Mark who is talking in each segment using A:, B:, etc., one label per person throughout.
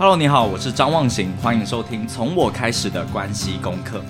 A: Hello，你好，我是张望行，欢迎收听从我开始的关系功课。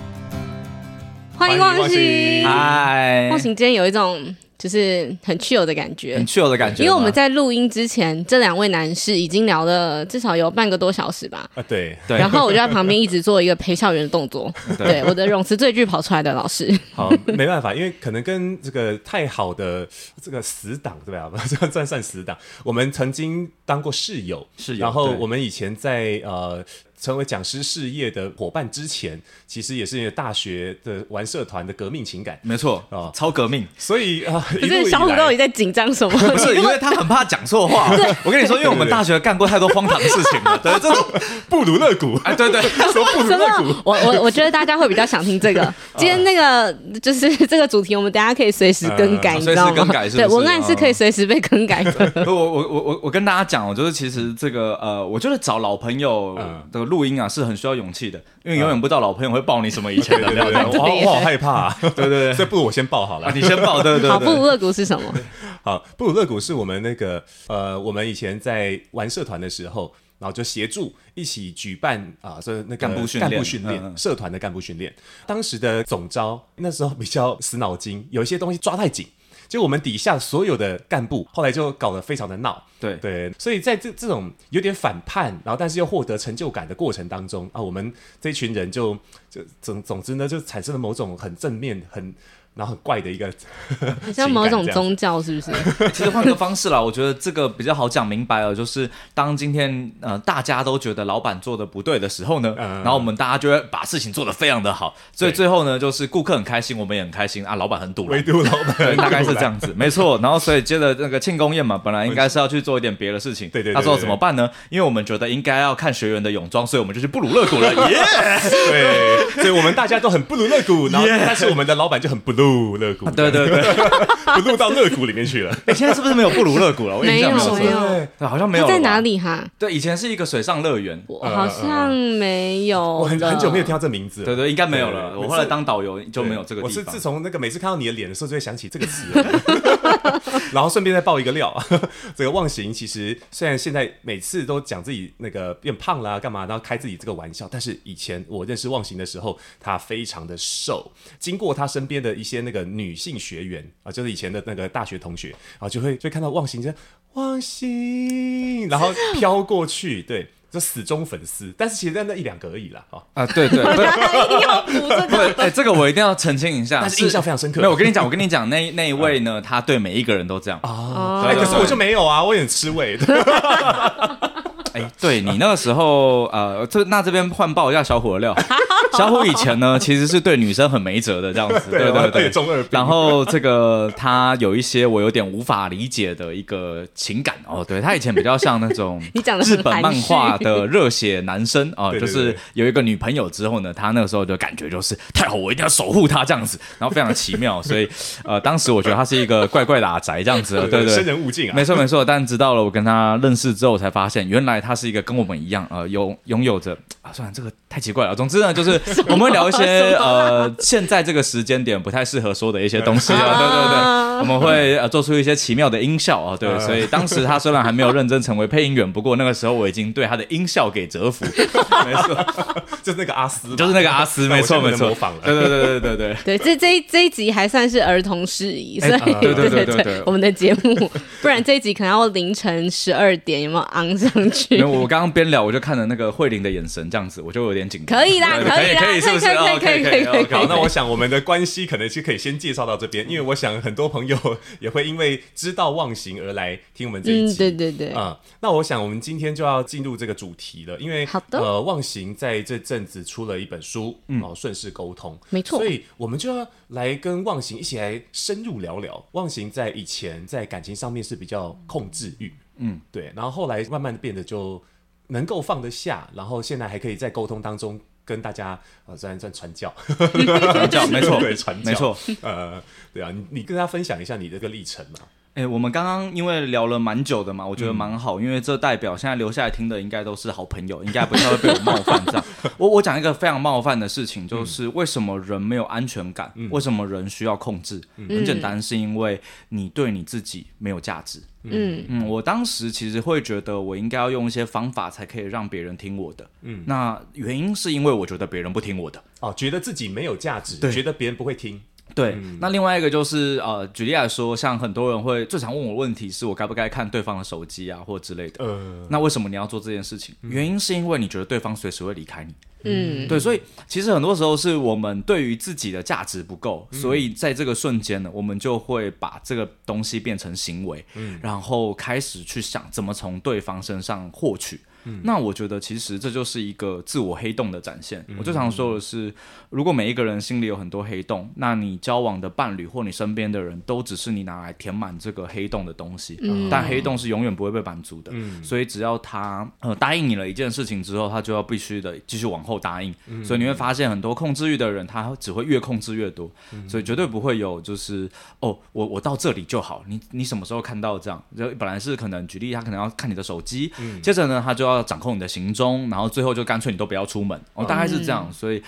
B: 欢迎望行，
A: 嗨，
B: 望行今天有一种。就是很 chill 的感觉，
A: 很 chill 的感觉。
B: 因为我们在录音之前，这两位男士已经聊了至少有半个多小时吧。
C: 啊，对
A: 对。
B: 然后我就在旁边一直做一个陪笑员的动作。对，我的泳词最具跑出来的老师。
C: 好，没办法，因为可能跟这个太好的这个死党对吧？这个算算死党。我们曾经当过室友，
A: 室友。
C: 然后我们以前在呃。成为讲师事业的伙伴之前，其实也是因为大学的玩社团的革命情感，
A: 没错啊、哦，超革命。
C: 所以啊，
B: 可是小虎到底在紧张什么？
A: 不是，因为他很怕讲错话。我跟你说，因为我们大学干过太多荒唐的事情了。对，这种
C: 布鲁勒谷，哎，对对，说布鲁勒谷。
B: 我我我觉得大家会比较想听这个。今天那个就是这个主题，我们等下可以随时更改，你知道吗？
A: 更改是不是？
B: 对，文案是可以随时被更改的。
A: 我我我我我跟大家讲，我就是其实这个呃，我觉得找老朋友的录音啊是很需要。勇气的，因为永远不知道老朋友会爆你什么以前的料。
C: 我我好害怕、啊，对对对，所以不如我先爆好了、
A: 啊，你先爆，对对对。
B: 好，布鲁勒谷是什么？
C: 好，布鲁勒谷是我们那个呃，我们以前在玩社团的时候，然后就协助一起举办啊，所以那个干部训练，干部训练，嗯、社团的干部训练。当时的总招那时候比较死脑筋，有一些东西抓太紧。就我们底下所有的干部，后来就搞得非常的闹，
A: 对
C: 对，所以在这这种有点反叛，然后但是又获得成就感的过程当中啊，我们这群人就就总总之呢，就产生了某种很正面很。然后很怪的一个，
B: 好像某种宗教是不是？
A: 其实换个方式啦，我觉得这个比较好讲明白了。就是当今天呃大家都觉得老板做的不对的时候呢，嗯、然后我们大家就会把事情做得非常的好，所以最后呢就是顾客很开心，我们也很开心啊。老板很堵，
C: 唯独老板
A: 大概是这样子，没错。然后所以接着那个庆功宴嘛，本来应该是要去做一点别的事情，
C: 对对，对，对，对。
A: 他说怎么办呢？因为我们觉得应该要看学员的泳装，所以我们就去布鲁勒谷了。耶、yeah!
C: 对，所以我们大家都很布鲁勒谷，然后但是我们的老板就很布鲁勒谷。
A: 对对对，
C: 不录到乐谷里面去了。
A: 哎，现在是不是没有布鲁乐谷了？我印象没有，
B: 没有，
A: 对，好像没有。
B: 在哪里哈？
A: 对，以前是一个水上乐园，
B: 好像没有。
C: 我很很久没有听到这名字。
A: 对对，应该没有了。我后来当导游就没有这个地方。
C: 我是自从那个每次看到你的脸的时候，就会想起这个词。然后顺便再爆一个料，这个忘形其实虽然现在每次都讲自己那个变胖啦，干嘛，然后开自己这个玩笑，但是以前我认识忘形的时候，他非常的瘦。经过他身边的一些那个女性学员啊，就是以前的那个大学同学，啊就会就会看到忘形，就忘形，然后飘过去，对，就死忠粉丝。但是其实在那一两个而已啦，啊
A: 啊，对对，对，哎，这个我一定要澄清一下，
C: 但是印象非常深刻。
A: 没有，我跟你讲，我跟你讲，那那一位呢，他对每一个人都这样。
C: 啊，可是我就没有啊，我也很吃味
A: 对你那个时候，呃，这那这边换爆一下小虎的料。小虎以前呢，其实是对女生很没辙的这样子，对对对，中二。然后这个他有一些我有点无法理解的一个情感哦，对他以前比较像那种日本漫画的热血男生啊，就是有一个女朋友之后呢，他那个时候就感觉就是太好，我一定要守护她这样子，然后非常奇妙，所以呃，当时我觉得他是一个怪怪的阿宅这样子，对对，
C: 生人勿近啊，
A: 没错没错。但直到了我跟他认识之后，才发现原来他他是一个跟我们一样呃，拥拥有着啊，算了，这个太奇怪了。总之呢，就是。我们会聊一些呃，现在这个时间点不太适合说的一些东西啊，对对对。我们会呃做出一些奇妙的音效啊，对，所以当时他虽然还没有认真成为配音员，不过那个时候我已经对他的音效给折服，没错，
C: 就是那个阿斯，
A: 就是那个阿斯，没错没错，模仿了，对对对对对对。
B: 对，这这一这一集还算是儿童适宜，所以对对对对，我们的节目，不然这一集可能要凌晨十二点有没有昂上去？
A: 没有，我刚刚边聊我就看了那个慧玲的眼神，这样子我就有点
B: 可以啦，可以可以，是不是？可以可以可以可以。
C: 好，那我想我们的关系可能是可以先介绍到这边，因为我想很多朋友。也会因为知道忘形而来听我们这一集，
B: 嗯、对对对，
C: 啊、嗯，那我想我们今天就要进入这个主题了，因为
B: 好的，
C: 呃，忘形在这阵子出了一本书，嗯，哦，顺势沟通，
B: 没错，
C: 所以我们就要来跟忘形一起来深入聊聊，忘形在以前在感情上面是比较控制欲，嗯，对，然后后来慢慢的变得就能够放得下，然后现在还可以在沟通当中。跟大家呃，算算传教，
A: 传教没错，
C: 对传教
A: 没错，
C: 呃，对啊，你你跟大家分享一下你这个历程嘛？
A: 哎，我们刚刚因为聊了蛮久的嘛，我觉得蛮好，嗯、因为这代表现在留下来听的应该都是好朋友，应该不太会被我冒犯这样。我我讲一个非常冒犯的事情，就是为什么人没有安全感？嗯、为什么人需要控制？嗯、很简单，是因为你对你自己没有价值。嗯嗯，我当时其实会觉得我应该要用一些方法才可以让别人听我的。嗯，那原因是因为我觉得别人不听我的。
C: 哦，觉得自己没有价值，对觉得别人不会听。
A: 对，嗯、那另外一个就是呃，举例来说，像很多人会最常问我问题是我该不该看对方的手机啊，或之类的。呃，那为什么你要做这件事情？嗯、原因是因为你觉得对方随时会离开你。嗯，对，所以其实很多时候是我们对于自己的价值不够，嗯、所以在这个瞬间呢，我们就会把这个东西变成行为，嗯，然后开始去想怎么从对方身上获取。嗯、那我觉得其实这就是一个自我黑洞的展现。嗯、我最常说的是，如果每一个人心里有很多黑洞，那你交往的伴侣或你身边的人都只是你拿来填满这个黑洞的东西。嗯、但黑洞是永远不会被满足的。嗯、所以只要他呃答应你了一件事情之后，他就要必须的继续往后答应。嗯、所以你会发现很多控制欲的人，他只会越控制越多。嗯、所以绝对不会有就是哦，我我到这里就好。你你什么时候看到这样？就本来是可能举例，他可能要看你的手机，嗯、接着呢，他就要掌控你的行踪，然后最后就干脆你都不要出门，哦，大概是这样，所以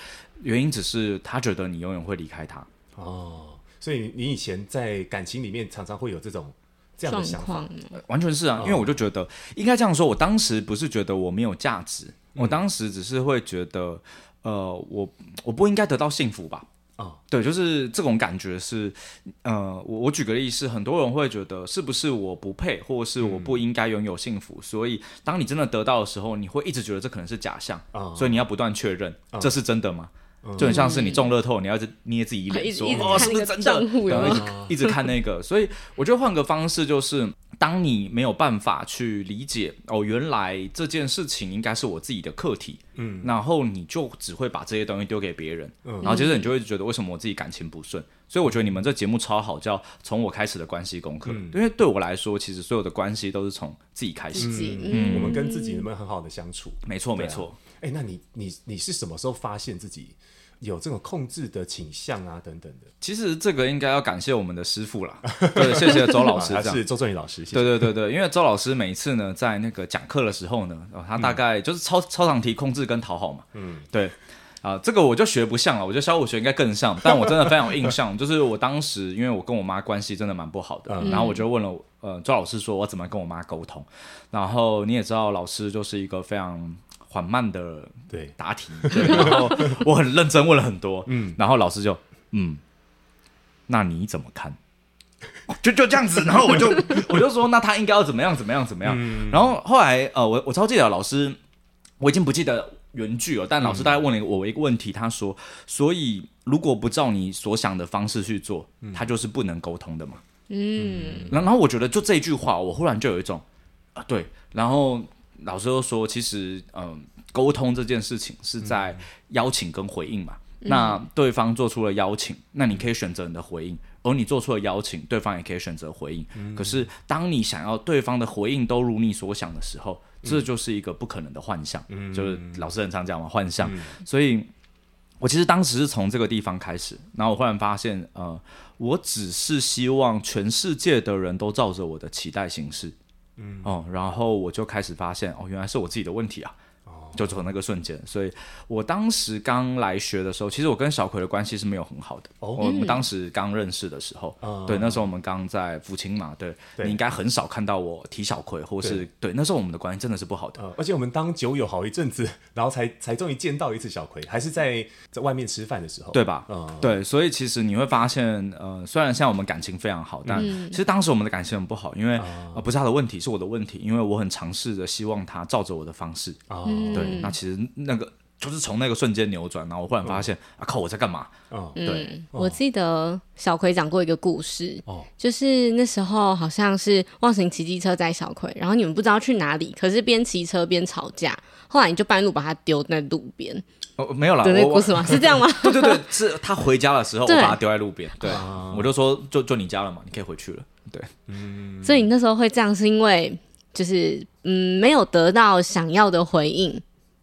A: 原因只是他觉得你永远会离开他。
C: 哦，所以你以前在感情里面常常会有这种这样的想法，
A: 完全是啊，因为我就觉得应该这样说，我当时不是觉得我没有价值，我当时只是会觉得，呃，我我不应该得到幸福吧。哦，对，就是这种感觉是，呃，我我举个例子，很多人会觉得是不是我不配，或是我不应该拥有幸福，嗯、所以当你真的得到的时候，你会一直觉得这可能是假象，哦、所以你要不断确认、哦、这是真的吗？哦、就很像是你中乐透，你要一直捏自己脸说，哦，是不是真的？然后一直 一直看那个，所以我觉得换个方式就是。当你没有办法去理解哦，原来这件事情应该是我自己的课题，嗯，然后你就只会把这些东西丢给别人，嗯，然后接着你就会觉得为什么我自己感情不顺？所以我觉得你们这节目超好，叫从我开始的关系功课，嗯，因为对我来说，其实所有的关系都是从自己开始，
C: 嗯，我们跟自己能不能很好的相处？
A: 没错，没错。
C: 哎，那你你你是什么时候发现自己？有这种控制的倾向啊，等等的。
A: 其实这个应该要感谢我们的师傅啦，对，谢谢周老师，
C: 还是周正宇老师。谢谢
A: 对对对对，因为周老师每一次呢，在那个讲课的时候呢，他大概就是超、嗯、超常提控制跟讨好嘛。嗯，对啊、呃，这个我就学不像了，我觉得小武学应该更像，但我真的非常有印象，就是我当时因为我跟我妈关系真的蛮不好的，嗯、然后我就问了呃周老师说，我怎么跟我妈沟通？然后你也知道，老师就是一个非常。缓慢的对。答题，对，然后我很认真问了很多，嗯，然后老师就嗯，那你怎么看？就就这样子，然后我就我就说，那他应该要怎么样怎么样怎么样？嗯、然后后来呃，我我超记得老师，我已经不记得原句了，但老师大概问了我一个问题，他说，所以如果不照你所想的方式去做，他就是不能沟通的嘛。嗯，然后我觉得就这一句话，我忽然就有一种啊，对，然后。老师都说，其实，嗯，沟通这件事情是在邀请跟回应嘛。嗯、那对方做出了邀请，那你可以选择你的回应；而你做出了邀请，对方也可以选择回应。嗯、可是，当你想要对方的回应都如你所想的时候，嗯、这就是一个不可能的幻象。嗯、就是老师很常讲嘛，幻象。嗯、所以，我其实当时是从这个地方开始，然后我忽然发现，呃，我只是希望全世界的人都照着我的期待行事。嗯哦，然后我就开始发现，哦，原来是我自己的问题啊。就从那个瞬间，所以我当时刚来学的时候，其实我跟小葵的关系是没有很好的。哦，我们当时刚认识的时候，对，那时候我们刚在福清嘛，对，你应该很少看到我提小葵，或是对，那时候我们的关系真的是不好的。
C: 而且我们当酒友好一阵子，然后才才终于见到一次小葵，还是在在外面吃饭的时候，
A: 对吧？对，所以其实你会发现，呃，虽然现在我们感情非常好，但其实当时我们的感情很不好，因为呃不是他的问题，是我的问题，因为我很尝试着希望他照着我的方式。啊，对。那其实那个就是从那个瞬间扭转，然后我忽然发现、嗯、啊，靠，我在干嘛？
B: 嗯，对。我记得小葵讲过一个故事，哦，就是那时候好像是忘形骑机车载小葵，然后你们不知道去哪里，可是边骑车边吵架，后来你就半路把他丢在路边。
A: 哦，没有啦，
B: 对那个故事吗？是这样吗？
A: 对对对，是他回家的时候，我把他丢在路边。对，我就说，就就你家了嘛，你可以回去了。对，
B: 嗯。所以你那时候会这样，是因为就是嗯，没有得到想要的回应。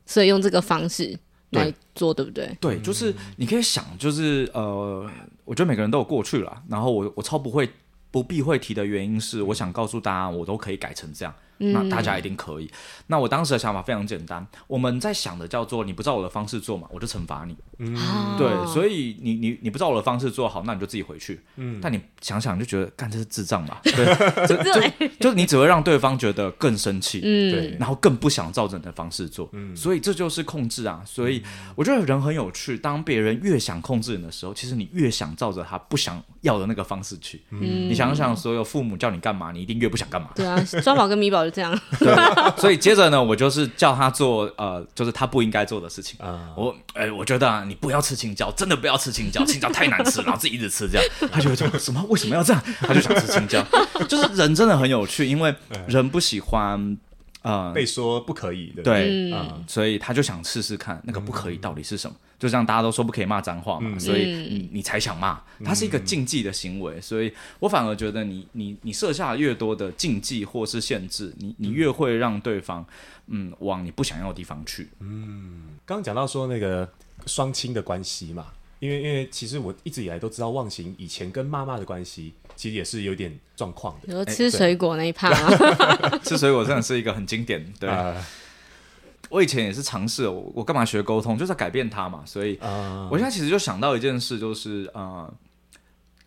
B: 所以用这个方式来做，对，不对？
A: 对，就是你可以想，就是呃，我觉得每个人都有过去了，然后我我超不会不避讳提的原因是，我想告诉大家，我都可以改成这样。那大家一定可以。嗯、那我当时的想法非常简单，我们在想的叫做你不照我的方式做嘛，我就惩罚你。嗯，对，所以你你你不照我的方式做好，那你就自己回去。嗯，但你想想就觉得，干这是智障吧？对，就 就就你只会让对方觉得更生气，嗯，对，然后更不想照着你的方式做。嗯，所以这就是控制啊。所以我觉得人很有趣，当别人越想控制你的时候，其实你越想照着他不想要的那个方式去。嗯，你想想，所有父母叫你干嘛，你一定越不想干嘛。
B: 对啊，双宝跟米宝。这样，
A: 对，所以接着呢，我就是叫他做呃，就是他不应该做的事情。嗯，我哎、欸，我觉得啊，你不要吃青椒，真的不要吃青椒，青椒太难吃，然后自己一直吃这样，他就会说什么？为什么要这样？他就想吃青椒。就是人真的很有趣，因为人不喜欢呃
C: 被说不可以的，
A: 对，嗯，所以他就想试试看那个不可以到底是什么。就像大家都说不可以骂脏话嘛，嗯、所以你你才想骂，它是一个禁忌的行为，嗯、所以我反而觉得你你你设下越多的禁忌或是限制，你你越会让对方嗯往你不想要的地方去。嗯，
C: 刚刚讲到说那个双亲的关系嘛，因为因为其实我一直以来都知道忘形以前跟妈妈的关系其实也是有点状况的，
B: 比如吃水果那一趴，
A: 吃水果真的是一个很经典，对。呃我以前也是尝试，我我干嘛学沟通，就是在改变他嘛。所以，我现在其实就想到一件事，就是呃，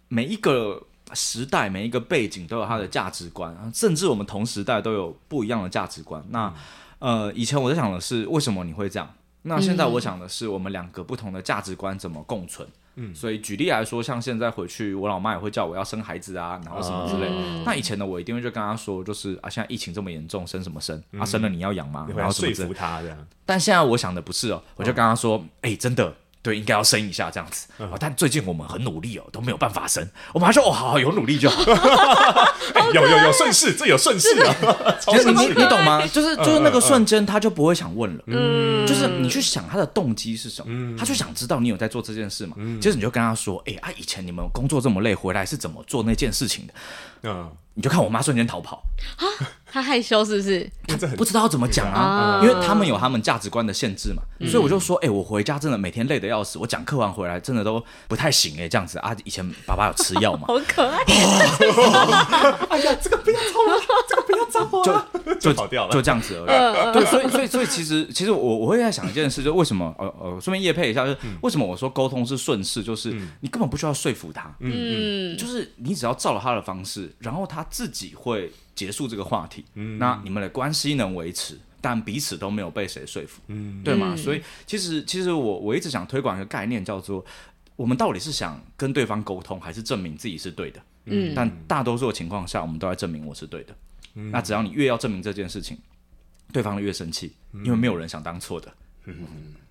A: 每一个时代、每一个背景都有它的价值观，甚至我们同时代都有不一样的价值观。那呃，以前我在想的是，为什么你会这样？那现在我想的是，我们两个不同的价值观怎么共存？嗯，所以举例来说，像现在回去，我老妈也会叫我要生孩子啊，然后什么之类。嗯、那以前呢，我一定会就跟她说，就是啊，现在疫情这么严重，生什么生？嗯、啊，生了你要养吗？然后说服她这样。但现在我想的不是哦，我就跟她说，哎、哦欸，真的。对，应该要升一下这样子，嗯、但最近我们很努力哦，都没有办法升。我们还说哦，好好有努力就好。
C: 欸、有有有顺势，这有顺势啊。
A: 其实你你懂吗？就是就是那个瞬间，他就不会想问了。嗯，就是你去想他的动机是什么，嗯、他就想知道你有在做这件事嘛。嗯、接着你就跟他说，哎、欸、啊，以前你们工作这么累，回来是怎么做那件事情的？嗯。你就看我妈瞬间逃跑
B: 啊！她害羞是不是？
A: 她不知道怎么讲啊，因为他们有他们价值观的限制嘛。所以我就说，哎，我回家真的每天累得要死，我讲课完回来真的都不太行哎，这样子啊。以前爸爸有吃药嘛？
B: 好可爱！
C: 哎呀，这个不要吵了，这个不要吵
A: 就就跑掉了，就这样子而已。对，所以所以所以其实其实我我会在想一件事，就为什么呃呃，顺便业配一下，就是为什么我说沟通是顺势，就是你根本不需要说服他，嗯，就是你只要照了他的方式，然后他。他自己会结束这个话题，嗯、那你们的关系能维持，但彼此都没有被谁说服，嗯、对吗？所以其实其实我我一直想推广一个概念，叫做我们到底是想跟对方沟通，还是证明自己是对的？嗯，但大多数的情况下，我们都在证明我是对的。嗯、那只要你越要证明这件事情，对方越生气，因为没有人想当错的。嗯，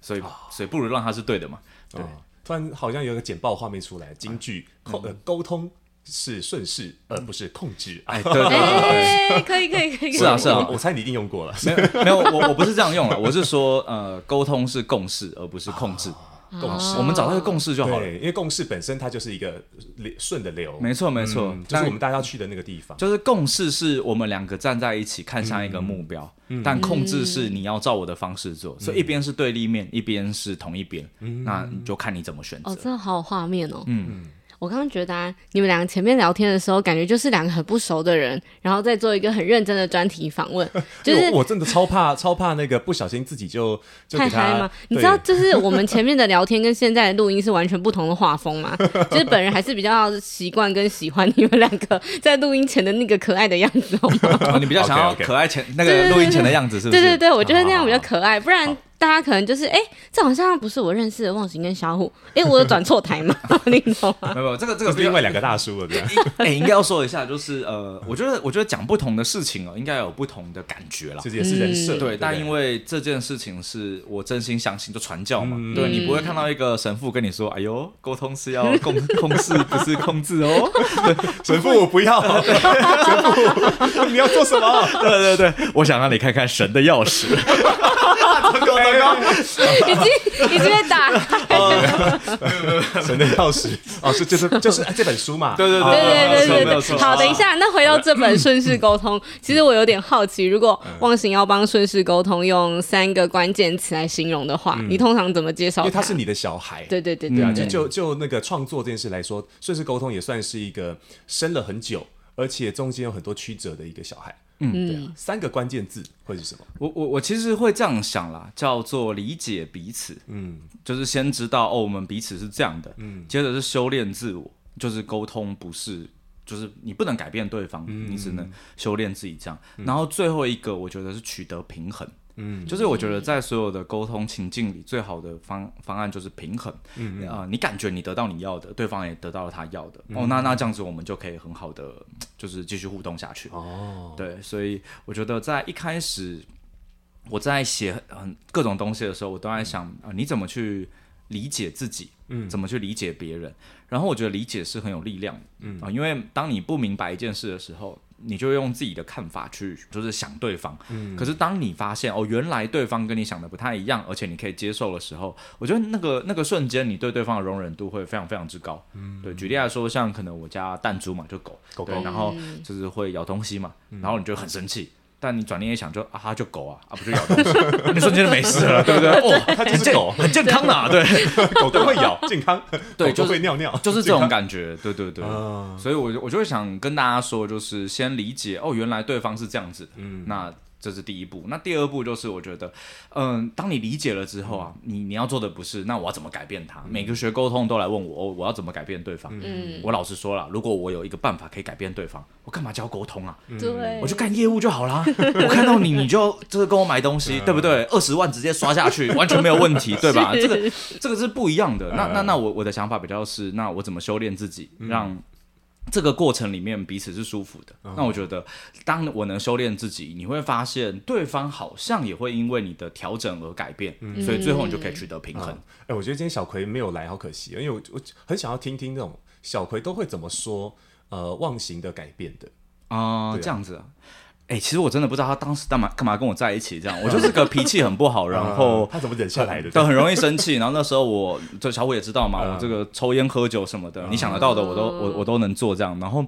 A: 所以所以不如让他是对的嘛。对，
C: 突然好像有个简报画面出来，金句沟沟通。是顺势，而不是控制。
A: 哎，对对对，
B: 可以可以可以。
A: 是啊是啊，
C: 我猜你一定用过了。
A: 没有没有，我我不是这样用了，我是说，呃，沟通是共识，而不是控制。共识，我们找到一个共识就好了。
C: 因为共识本身它就是一个顺的流。
A: 没错没错，
C: 就是我们大家要去的那个地方。
A: 就是共识是我们两个站在一起看向一个目标，但控制是你要照我的方式做，所以一边是对立面，一边是同一边。那你就看你怎么选择。
B: 哦，真的好有画面哦。嗯。我刚刚觉得啊，你们两个前面聊天的时候，感觉就是两个很不熟的人，然后再做一个很认真的专题访问。就是
C: 我真的超怕，超怕那个不小心自己就就
B: 太嗨吗？你知道，就是我们前面的聊天跟现在的录音是完全不同的画风嘛？就是本人还是比较习惯跟喜欢你们两个在录音前的那个可爱的样子，好吗？
A: 你比较想要 可爱前那个录音前的样子，是不是？
B: 对对对，我觉得那样比较可爱，不然。大家可能就是哎，这好像不是我认识的忘形跟小虎，哎，我有转错台吗？你懂吗？
A: 没有，这个这个
C: 是另外两个大叔了，对。
A: 哎，应该要说一下，就是呃，我觉得我觉得讲不同的事情哦，应该有不同的感觉了。
C: 这也是人设，
A: 对。但因为这件事情是我真心相信，就传教嘛。对，你不会看到一个神父跟你说：“哎呦，沟通是要 控控制，不是控制哦。”
C: 神父我不要，神父你要做什么？
A: 对对对，我想让你看看神的钥匙。糟糕糟糕，
B: 已经已经被打开，
C: 神的钥匙。哦，是就是就是这本书嘛，
A: 对对对
B: 对对对对，好，等一下，那回到这本顺势沟通，其实我有点好奇，如果忘形要帮顺势沟通用三个关键词来形容的话，你通常怎么介绍？因
C: 为他是你的小孩，
B: 对对对
C: 对啊，就就就那个创作这件事来说，顺势沟通也算是一个生了很久，而且中间有很多曲折的一个小孩。嗯，对啊，三个关键字会是什么？
A: 我我我其实会这样想啦，叫做理解彼此。嗯，就是先知道哦，我们彼此是这样的。嗯，接着是修炼自我，就是沟通不是，就是你不能改变对方，嗯，你只能修炼自己这样。嗯，然后最后一个，我觉得是取得平衡。嗯，就是我觉得在所有的沟通情境里，最好的方方案就是平衡。嗯啊、呃，你感觉你得到你要的，对方也得到了他要的。嗯、哦，那那这样子我们就可以很好的，就是继续互动下去。哦，对，所以我觉得在一开始我在写很各种东西的时候，我都在想啊、呃，你怎么去理解自己？嗯，怎么去理解别人？然后我觉得理解是很有力量的。嗯啊、呃，因为当你不明白一件事的时候。你就用自己的看法去，就是想对方。嗯。可是当你发现哦，原来对方跟你想的不太一样，而且你可以接受的时候，我觉得那个那个瞬间，你对对方的容忍度会非常非常之高。嗯。对，举例来说，像可能我家弹珠嘛，就狗，狗狗，然后就是会咬东西嘛，然后你就很生气。但你转念一想就，就啊，就狗啊，啊不就咬东西，你瞬间就没事了，对不对？哦，它就是狗，很健康的，对，
C: 狗都会咬，健康，
A: 对，
C: 就会尿尿，
A: 就是这种感觉，对对对。所以我就我就会想跟大家说，就是先理解哦，原来对方是这样子，嗯，那。这是第一步，那第二步就是我觉得，嗯，当你理解了之后啊，你你要做的不是，那我要怎么改变他？每个学沟通都来问我，哦，我要怎么改变对方？嗯，我老实说了，如果我有一个办法可以改变对方，我干嘛教沟通啊？对，我就干业务就好啦。我看到你，你就就是跟我买东西，对不对？二十万直接刷下去，完全没有问题，对吧？这个这个是不一样的。那那那我我的想法比较是，那我怎么修炼自己，让。这个过程里面彼此是舒服的，那我觉得，当我能修炼自己，你会发现对方好像也会因为你的调整而改变，所以最后你就可以取得平衡。
C: 哎，我觉得今天小葵没有来，好可惜，因为我我很想要听听这种小葵都会怎么说，呃，忘形的改变的。
A: 啊，这样子啊。哎、欸，其实我真的不知道他当时干嘛干嘛跟我在一起这样，我就是个脾气很不好，然后
C: 他怎么忍下来的？
A: 都很容易生气。然后那时候我，这小虎也知道嘛，我这个抽烟喝酒什么的，你想得到的我都我我都能做这样。然后，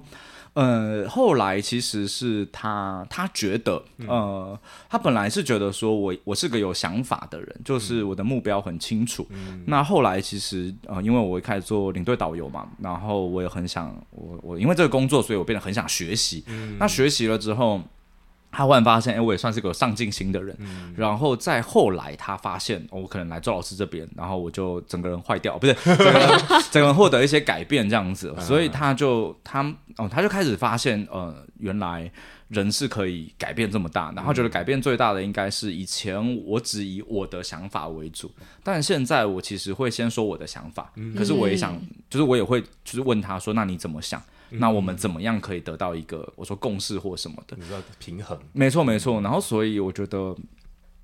A: 呃，后来其实是他他觉得，呃，他本来是觉得说我我是个有想法的人，就是我的目标很清楚。那后来其实呃，因为我一开始做领队导游嘛，然后我也很想我我因为这个工作，所以我变得很想学习。那学习了之后。他忽然发现，哎、欸，我也算是个上进心的人。嗯、然后再后来，他发现、哦、我可能来周老师这边，然后我就整个人坏掉，不是整个人 整个人获得一些改变这样子。所以他就他哦，他就开始发现，呃，原来人是可以改变这么大。然后觉得改变最大的应该是以前我只以我的想法为主，但现在我其实会先说我的想法。嗯、可是我也想，就是我也会就是问他说，那你怎么想？那我们怎么样可以得到一个我说共识或什么的？
C: 你知道平衡？
A: 没错没错。然后所以我觉得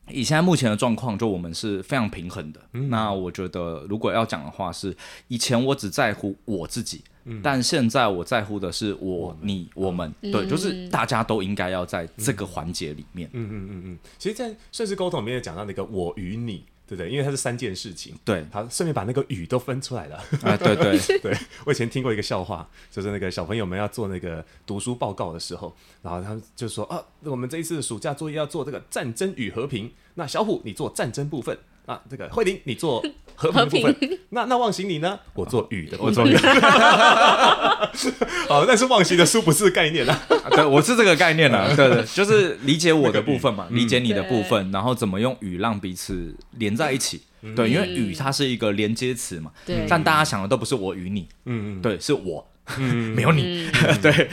A: 以现在目前的状况，就我们是非常平衡的。嗯、那我觉得如果要讲的话，是以前我只在乎我自己，嗯、但现在我在乎的是我、嗯、你、我们。嗯、对，就是大家都应该要在这个环节里面。嗯嗯嗯嗯。其实，在
C: 顺势沟通里面讲到那个我与你。对对，因为它是三件事情。
A: 对，
C: 他顺便把那个雨都分出来了。
A: 啊，对对
C: 对，我以前听过一个笑话，就是那个小朋友们要做那个读书报告的时候，然后他们就说啊，我们这一次暑假作业要做这个战争与和平，那小虎你做战争部分。啊，这个慧玲，你做 和平部分，那那忘形你呢？我做雨的，我做雨。好，但是忘形的书不是概念啊，
A: 对，我是这个概念啊，对对，就是理解我的部分嘛，理解你的部分，然后怎么用语让彼此连在一起。对，因为语它是一个连接词嘛，对，但大家想的都不是我与你，嗯。嗯，对，是我。嗯，没有你，对，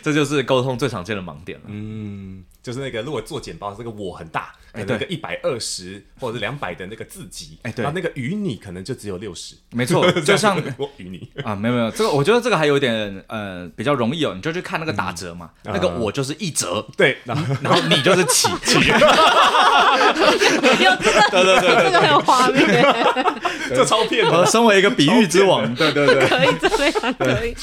A: 这就是沟通最常见的盲点了。嗯，
C: 就是那个如果做简报，这个我很大，那个一百二十或者是两百的那个字级，哎，对，那个与你可能就只有六十。
A: 没错，就像
C: 我与你
A: 啊，没有没有，这个我觉得这个还有点呃比较容易哦，你就去看那个打折嘛，那个我就是一折，对，然后然后你就是起起。
B: 有这个，对对对，这个很有画面，
C: 这超骗的。
A: 我身为一个比喻之王，对对对，
B: 可以，这非常可以。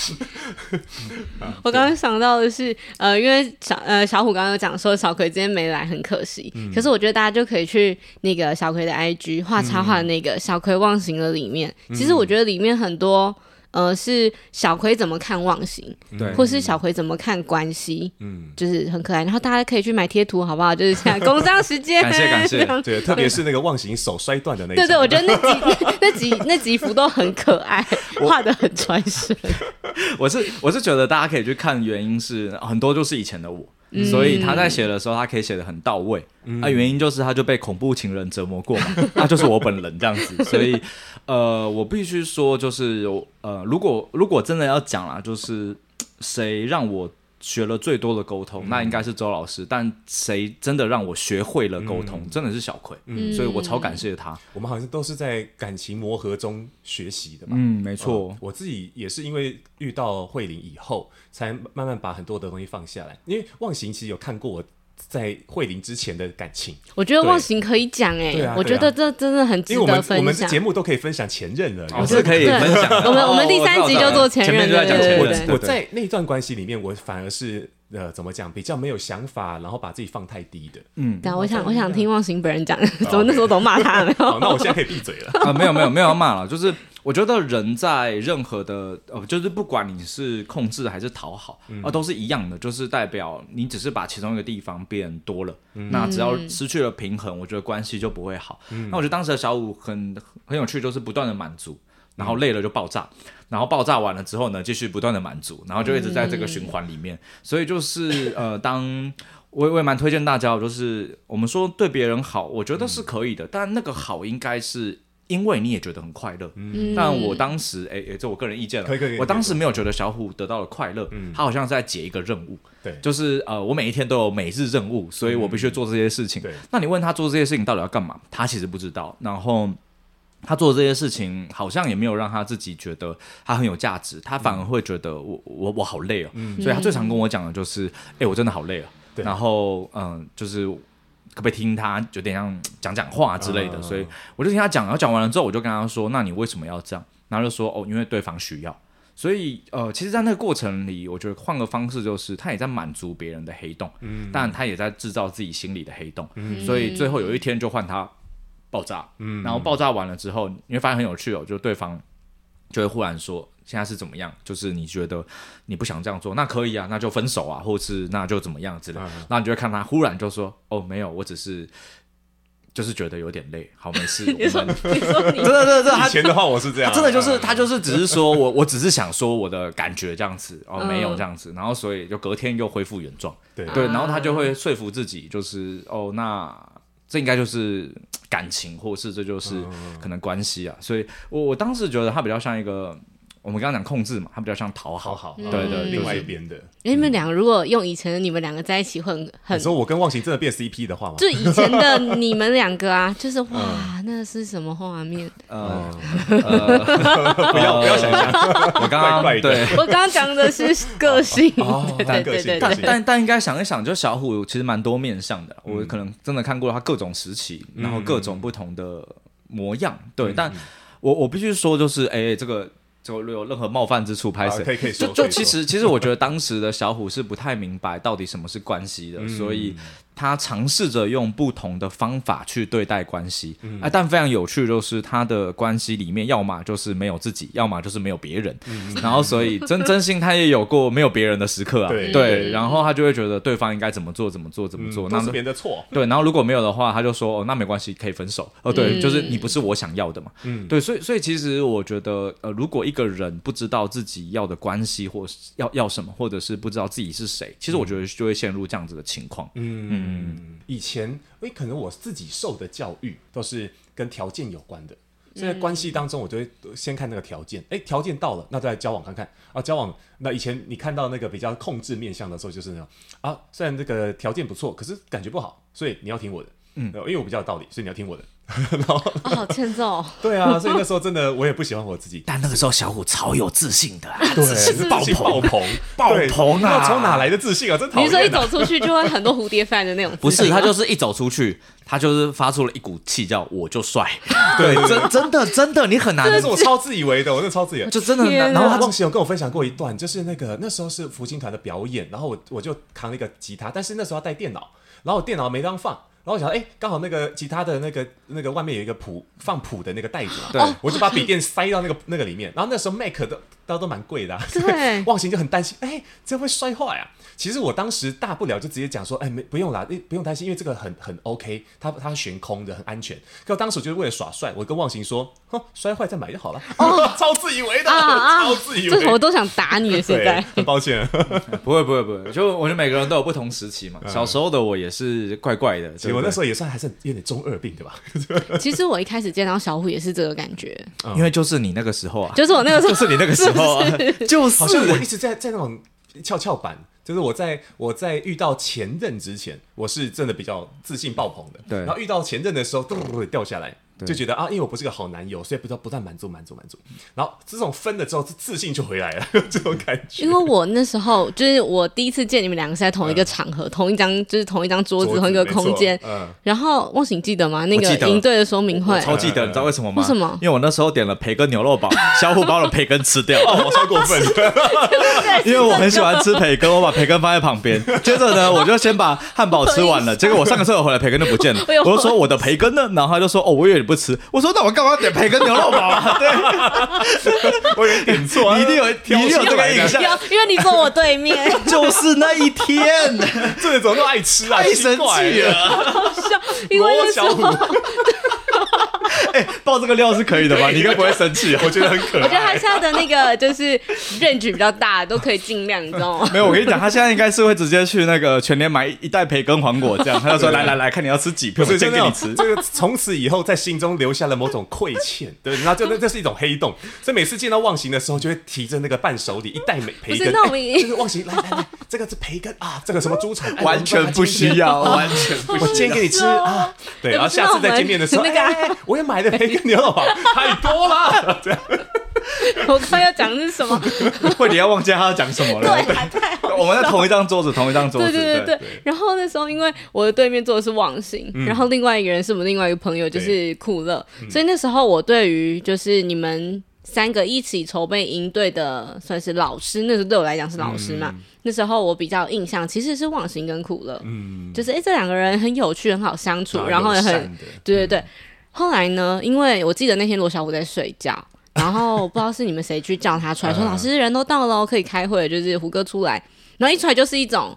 B: 我刚刚想到的是，呃，因为小呃小虎刚刚有讲说小葵今天没来，很可惜。嗯、可是我觉得大家就可以去那个小葵的 IG 画插画的那个小葵忘形的里面，嗯、其实我觉得里面很多。呃，是小葵怎么看忘形，对，或是小葵怎么看关系，嗯，就是很可爱。然后大家可以去买贴图，好不好？就是现在工商时间，
A: 感谢感谢，
C: 对，特别是那个忘形手摔断的那，
B: 对对，我觉得那几那，那几那几幅都很可爱，画的很传神。
A: 我是我是觉得大家可以去看，原因是很多就是以前的我。所以他在写的时候，他可以写的很到位。嗯、啊，原因就是他就被恐怖情人折磨过嘛，他 就是我本人这样子。所以，呃，我必须说，就是呃，如果如果真的要讲啦，就是谁让我。学了最多的沟通，那应该是周老师。嗯、但谁真的让我学会了沟通，嗯、真的是小葵。嗯，所以我超感谢他。
C: 我们好像都是在感情磨合中学习的嘛。
A: 嗯，没错、呃。
C: 我自己也是因为遇到慧玲以后，才慢慢把很多的东西放下来。因为忘形其实有看过我。在慧玲之前的感情，
B: 我觉得忘形可以讲哎、欸，啊啊、我觉得这真的很值得分享。
C: 我们节目都可以分享前任了，
A: 我是可以分享。
B: 我们我们第三集就做前任，对对对。
C: 我我在那段关系里面，我反而是呃怎么讲，比较没有想法，然后把自己放太低的。
B: 嗯，对，我想我想听忘形本人讲，怎么那时候都骂他了？
C: 好，那我现在可以闭嘴了。
A: 啊，没有没有没有要骂了，就是。我觉得人在任何的呃，就是不管你是控制还是讨好，啊、呃，都是一样的，就是代表你只是把其中一个地方变多了。嗯、那只要失去了平衡，我觉得关系就不会好。嗯、那我觉得当时的小五很很有趣，就是不断的满足，然后累了就爆炸，嗯、然后爆炸完了之后呢，继续不断的满足，然后就一直在这个循环里面。嗯、所以就是呃，当我我也蛮推荐大家，就是我们说对别人好，我觉得是可以的，嗯、但那个好应该是。因为你也觉得很快乐，嗯，但我当时，哎、欸、哎，这我个人意见了，可以可以，我当时没有觉得小虎得到了快乐，嗯，他好像是在解一个任务，对，就是呃，我每一天都有每日任务，所以我必须做这些事情，对。那你问他做这些事情到底要干嘛？他其实不知道。然后他做这些事情好像也没有让他自己觉得他很有价值，他反而会觉得我我我好累哦，嗯，所以他最常跟我讲的就是，哎，我真的好累啊，对。然后嗯，就是。可不可以听他有点像讲讲话之类的，所以我就听他讲，然后讲完了之后，我就跟他说：“那你为什么要这样？”然后就说：“哦，因为对方需要。”所以呃，其实，在那个过程里，我觉得换个方式就是，他也在满足别人的黑洞，嗯，但他也在制造自己心里的黑洞，嗯，所以最后有一天就换他爆炸，嗯，然后爆炸完了之后，你会发现很有趣哦，就对方就会忽然说。现在是怎么样？就是你觉得你不想这样做，那可以啊，那就分手啊，或是那就怎么样之类。嗯、那你就会看他忽然就说：“哦，没有，我只是就是觉得有点累。”好，没事。你说，你说，真的，真的，以前
C: 的话我是这样，
A: 真的就是他就是只是说我，我只是想说我的感觉这样子。哦，没有这样子，然后所以就隔天又恢复原状。对对，然后他就会说服自己，就是哦，那这应该就是感情，或是这就是可能关系啊。所以我我当时觉得他比较像一个。我们刚刚讲控制嘛，他比较像讨好，好，对对，另外一边的。
B: 你们两个如果用以前的你们两个在一起，会很很。
C: 你说我跟忘形真的变 CP 的话吗？
B: 就以前的你们两个啊，就是哇，那是什么画面？呃，
C: 不要不要想象，
A: 我刚刚对，
B: 我刚刚讲的是个性，
C: 对对对，
A: 但但但应该想一想，就小虎其实蛮多面向的，我可能真的看过他各种时期，然后各种不同的模样，对，但我我必须说，就是哎，这个。就有任何冒犯之处，拍摄可以可以说。就就其实其实我觉得当时的小虎是不太明白到底什么是关系的，所以他尝试着用不同的方法去对待关系。哎，但非常有趣就是他的关系里面，要么就是没有自己，要么就是没有别人。然后所以真真心他也有过没有别人的时刻啊。对，然后他就会觉得对方应该怎么做怎么做怎么做，
C: 那是别人的错。
A: 对，然后如果没有的话，他就说哦，那没关系，可以分手。哦，对，就是你不是我想要的嘛。嗯，对，所以所以其实我觉得呃，如果一个人不知道自己要的关系，或是要要什么，或者是不知道自己是谁，其实我觉得就会陷入这样子的情况。嗯
C: 嗯，以前因为可能我自己受的教育都是跟条件有关的，所以在关系当中，我就会先看那个条件。哎，条件到了，那再交往看看啊。交往那以前你看到那个比较控制面向的时候，就是那种啊，虽然这个条件不错，可是感觉不好，所以你要听我的。嗯，因为我比较有道理，所以你要听我的。然后
B: 哦，好欠揍。
C: 对啊，所以那时候真的我也不喜欢我自己。
A: 但那个时候小虎超有自信的，
C: 对，
A: 自信爆
C: 棚，
A: 爆棚啊！
C: 从哪来的自信啊？真讨厌。
B: 你说一走出去就会很多蝴蝶饭的那种。
A: 不是，他就是一走出去，他就是发出了一股气，叫我就帅。对，真真的真的，你很难。
C: 那是我超自以为的，我真的超自以为，
A: 就真的。
C: 然后他忘形有跟我分享过一段，就是那个那时候是福星团的表演，然后我我就扛了一个吉他，但是那时候要带电脑，然后我电脑没地方放。然后我想，哎，刚好那个吉他的那个那个外面有一个谱放谱的那个袋子。嘛，
A: 对，
C: 我就把笔电塞到那个那个里面。然后那时候 Mac 都都都蛮贵的，啊，
B: 对，
C: 忘形就很担心，哎，这会摔坏啊。其实我当时大不了就直接讲说，哎，没不用啦，不用担心，因为这个很很 OK，它它悬空的，很安全。可我当时就是为了耍帅，我跟忘形说，哼，摔坏再买就好了。哦，超自以为的，超自以为，
B: 这我都想打你了。现在
C: 很抱歉，
A: 不会不会不会，就我觉得每个人都有不同时期嘛。小时候的我也是怪怪的，
C: 我那时候也算还是有点中二病，对吧？
B: 其实我一开始见到小虎也是这个感觉，
A: 因为就是你那个时候啊，
B: 就是我那个时候，
A: 就是你那个时候啊，就是
C: 好像我一直在在那种跷跷板。就是我在我在遇到前任之前，我是真的比较自信爆棚的。
A: 对，
C: 然后遇到前任的时候，咚咚咚掉下来。就觉得啊，因为我不是个好男友，所以不知道不断满足满足满足，然后这种分了之后，自自信就回来了，这种感觉。
B: 因为我那时候就是我第一次见你们两个是在同一个场合，同一张 就是同一张桌子，同一个空间。嗯。然后忘醒记得吗？那个营队的说明会，
A: 超记得，你知道为什么吗？
B: 为什么？
A: 因为我那时候点了培根牛肉堡，小虎把我的培根吃掉，
C: 哦，我超过分。
A: 因为我很喜欢吃培根，我把培根放在旁边。接着呢，我就先把汉堡吃完了，结果我上个厕所回来，培根就不见了。我就说我的培根呢？然后他就说哦，我以为你不吃。我说那我。干嘛点培根牛肉堡啊？对，
C: 我有点点错，
A: 你一定有，你一定有这个印象，
B: 因为你坐我对面，
A: 就是那一天，
C: 这人怎么那么爱吃啊？
A: 太神奇了，
B: 好笑，因为那时候。
A: 哎，爆这个料是可以的吧？你应该不会生气，我觉得很可爱。
B: 我觉得他现在的那个就是 range 比较大，都可以尽量，你知道吗？
A: 没有，我跟你讲，他现在应该是会直接去那个全联买一袋培根黄果，这 样他就说：“来来来，看你要吃几片，我先给你吃。”
C: 这个从此以后在心中留下了某种愧欠，对，然后就 那这是一种黑洞，所以每次见到忘形的时候，就会提着那个伴手礼一袋美培根，就是忘形，来来来，这个是培根啊，这个什么猪肠，
A: 完全不需要，完全不需要，
C: 我先给你吃啊，对，然后下次再见面的时候，那个我也买的培根牛肉堡太多了，这样。
B: 我刚要讲的是什么？
A: 会你要忘记他要讲什么了。对，太好。我们在同一张桌子，同一张桌子。
B: 对对对对。然后那时候，因为我的对面坐的是忘形，然后另外一个人是我们另外一个朋友，就是酷乐。所以那时候我对于就是你们三个一起筹备营队的，算是老师。那时候对我来讲是老师嘛。那时候我比较印象其实是忘形跟酷乐，嗯，就是哎这两个人很有趣，很好相处，然后也很对对对。后来呢？因为我记得那天罗小虎在睡觉，然后不知道是你们谁去叫他出来，说老师人都到了，可以开会，就是胡歌出来，然后一出来就是一种，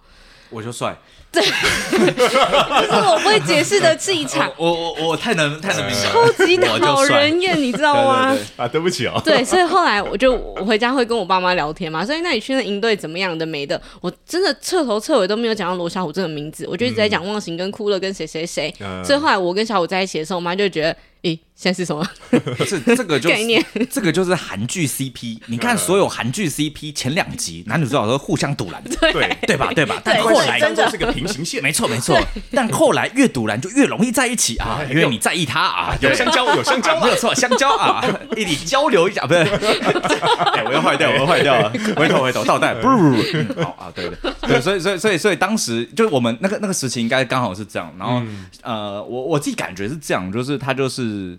A: 我就帅。
B: 对，就是我不会解释的气场。
A: 我我我太能太能明白，
B: 超级讨人厌，你知道吗？
C: 啊，对不起哦。
B: 对，所以后来我就我回家会跟我爸妈聊天嘛，所以那你去那营队怎么样的没的，我真的彻头彻尾都没有讲到罗小虎这个名字，我就一直在讲忘形跟哭了跟谁谁谁。所以后来我跟小虎在一起的时候，我妈就觉得。咦，现在是什么？
A: 不是这个就是 概念，这个就是韩剧 CP。你看所有韩剧 CP 前两集男女主角都互相堵拦，
C: 对
A: 对吧？对吧？但后来
C: 真的是个平行线，
A: 没错没错。但后来越堵拦就越容易在一起啊，因为你在意他啊，
C: 有香蕉有香蕉，
A: 没有错，香蕉啊，一起交流一下，不是？哎，我要坏掉，我要坏掉了，回头回头倒带，不不好啊，对对对，所以所以所以所以当时就是我们那个那个时期应该刚好是这样。然后呃，我我自己感觉是这样，就是他就是。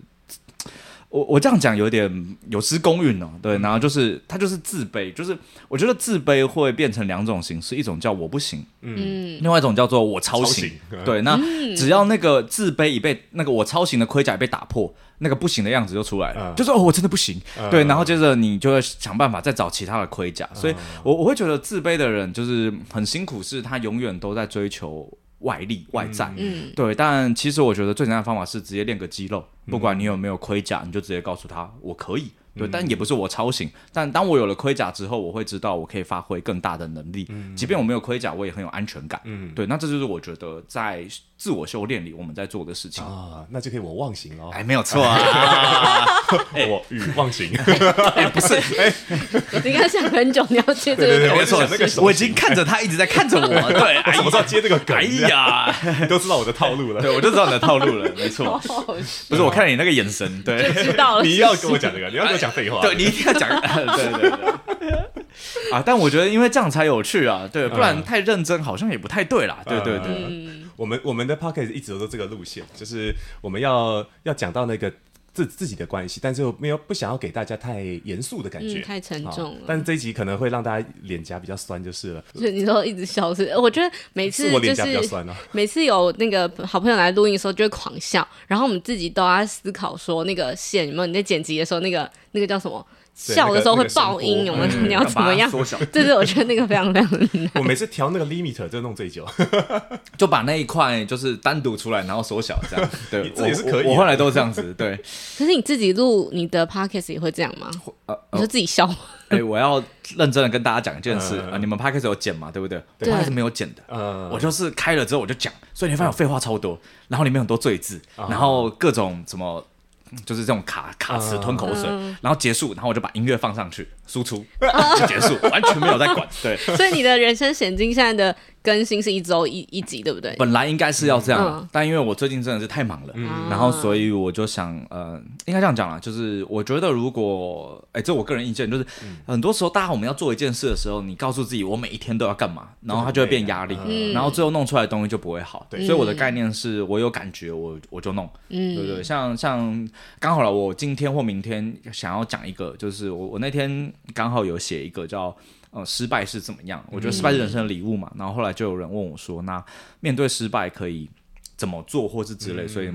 A: 是我我这样讲有点有失公允哦，对，然后就是他就是自卑，就是我觉得自卑会变成两种形式，一种叫我不行，嗯，另外一种叫做我超行，超行对，那只要那个自卑已被那个我超行的盔甲被打破，那个不行的样子就出来了，嗯、就是哦我真的不行，嗯、对，然后接着你就会想办法再找其他的盔甲，所以我我会觉得自卑的人就是很辛苦，是他永远都在追求。外力外在，嗯，对，但其实我觉得最简单的方法是直接练个肌肉，不管你有没有盔甲，你就直接告诉他我可以，对，但也不是我超型。但当我有了盔甲之后，我会知道我可以发挥更大的能力。即便我没有盔甲，我也很有安全感。嗯，对，那这就是我觉得在自我修炼里我们在做的事情
C: 啊。那就可以我忘形哦。
A: 哎，没有错啊。
C: 我与忘形。
A: 哎，不是，哎，
B: 你刚想很久，你要接这个，
A: 没错，我已经看着他一直在看着我。对，
C: 我什么时候接这个梗？
A: 哎呀，
C: 都知道我的套路了。
A: 对，我就知道你的套路了，没错。不是，我看你那个眼神，对，
B: 知道了。
C: 你要跟我讲这个，你要讲废话，
A: 对，你一定要讲，对对对。啊，但我觉得因为这样才有趣啊，对，不然太认真好像也不太对啦，对对对。
C: 我们我们的 p o c k e t 一直都是这个路线，就是我们要要讲到那个。自自己的关系，但是又没有不想要给大家太严肃的感觉，
B: 嗯、太沉重了。
C: 但是这一集可能会让大家脸颊比较酸，就是了。
B: 所以你说一直笑是？我觉得每次就是
C: 我脸颊比较酸啊。
B: 每次有那个好朋友来录音的时候，就会狂笑，然后我们自己都要思考说，那个线有没有？你在剪辑的时候，那个那个叫什么？笑的时候会爆音，有没有？你要怎么样缩小？对对，我觉得那个非常非常难。
C: 我每次调那个 limiter 就弄最久，
A: 就把那一块就是单独出来，然后缩小这样。对，
C: 这也是可以。
A: 我后来都是这样子。对。
B: 可是你自己录你的 podcast 也会这样吗？呃，你就自己笑。
A: 哎，我要认真的跟大家讲一件事啊，你们 podcast 有剪嘛？对不对？我还是没有剪的。嗯。我就是开了之后我就讲，所以你发现我废话超多，然后里面很多赘字，然后各种什么。就是这种卡卡词吞口水，嗯、然后结束，然后我就把音乐放上去，输出 就结束，完全没有在管。对，
B: 所以你的人生险境现在的更新是一周一一集，对不对？
A: 本来应该是要这样，嗯、但因为我最近真的是太忙了，嗯、然后所以我就想，呃，应该这样讲了，就是我觉得如果，哎，这我个人意见，就是很多时候大家我们要做一件事的时候，你告诉自己我每一天都要干嘛，然后它就会变压力，嗯、然后最后弄出来的东西就不会好。对，所以我的概念是我有感觉，我我就弄，嗯，对不对？像像。刚好了，我今天或明天想要讲一个，就是我我那天刚好有写一个叫呃失败是怎么样？我觉得失败是人生的礼物嘛。嗯、然后后来就有人问我说，那面对失败可以怎么做，或是之类，嗯、所以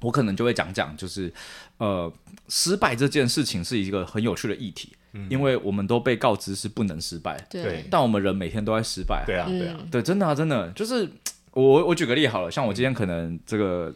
A: 我可能就会讲讲，就是呃失败这件事情是一个很有趣的议题，嗯、因为我们都被告知是不能失败，
B: 对，
A: 但我们人每天都在失败，
C: 对啊，对啊，
A: 对，真的啊，真的。就是我我举个例好了，像我今天可能这个。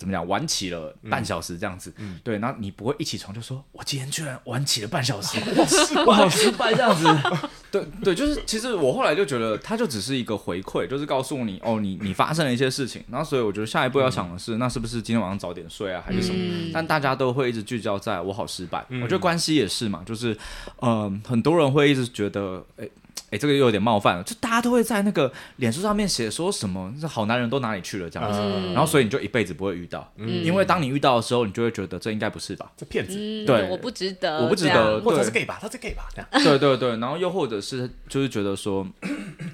A: 怎么讲？晚起了半小时这样子，对，那你不会一起床就说，我今天居然晚起了半小时，我好失败这样子。对对，就是其实我后来就觉得，它就只是一个回馈，就是告诉你，哦，你你发生了一些事情，然后所以我觉得下一步要想的是，嗯、那是不是今天晚上早点睡啊，还是什么？嗯、但大家都会一直聚焦在我好失败，嗯、我觉得关系也是嘛，就是嗯、呃，很多人会一直觉得，哎。哎，这个又有点冒犯了。就大家都会在那个脸书上面写说什么，这好男人都哪里去了这样子，嗯、然后所以你就一辈子不会遇到，嗯、因为当你遇到的时候，你就会觉得这应该不是吧？
C: 这骗子，
B: 嗯、
A: 对，
B: 我不值得，
A: 我不值得，
C: 或者是 gay 吧，他是 gay 吧，这样。
A: 对对对，然后又或者是就是觉得说，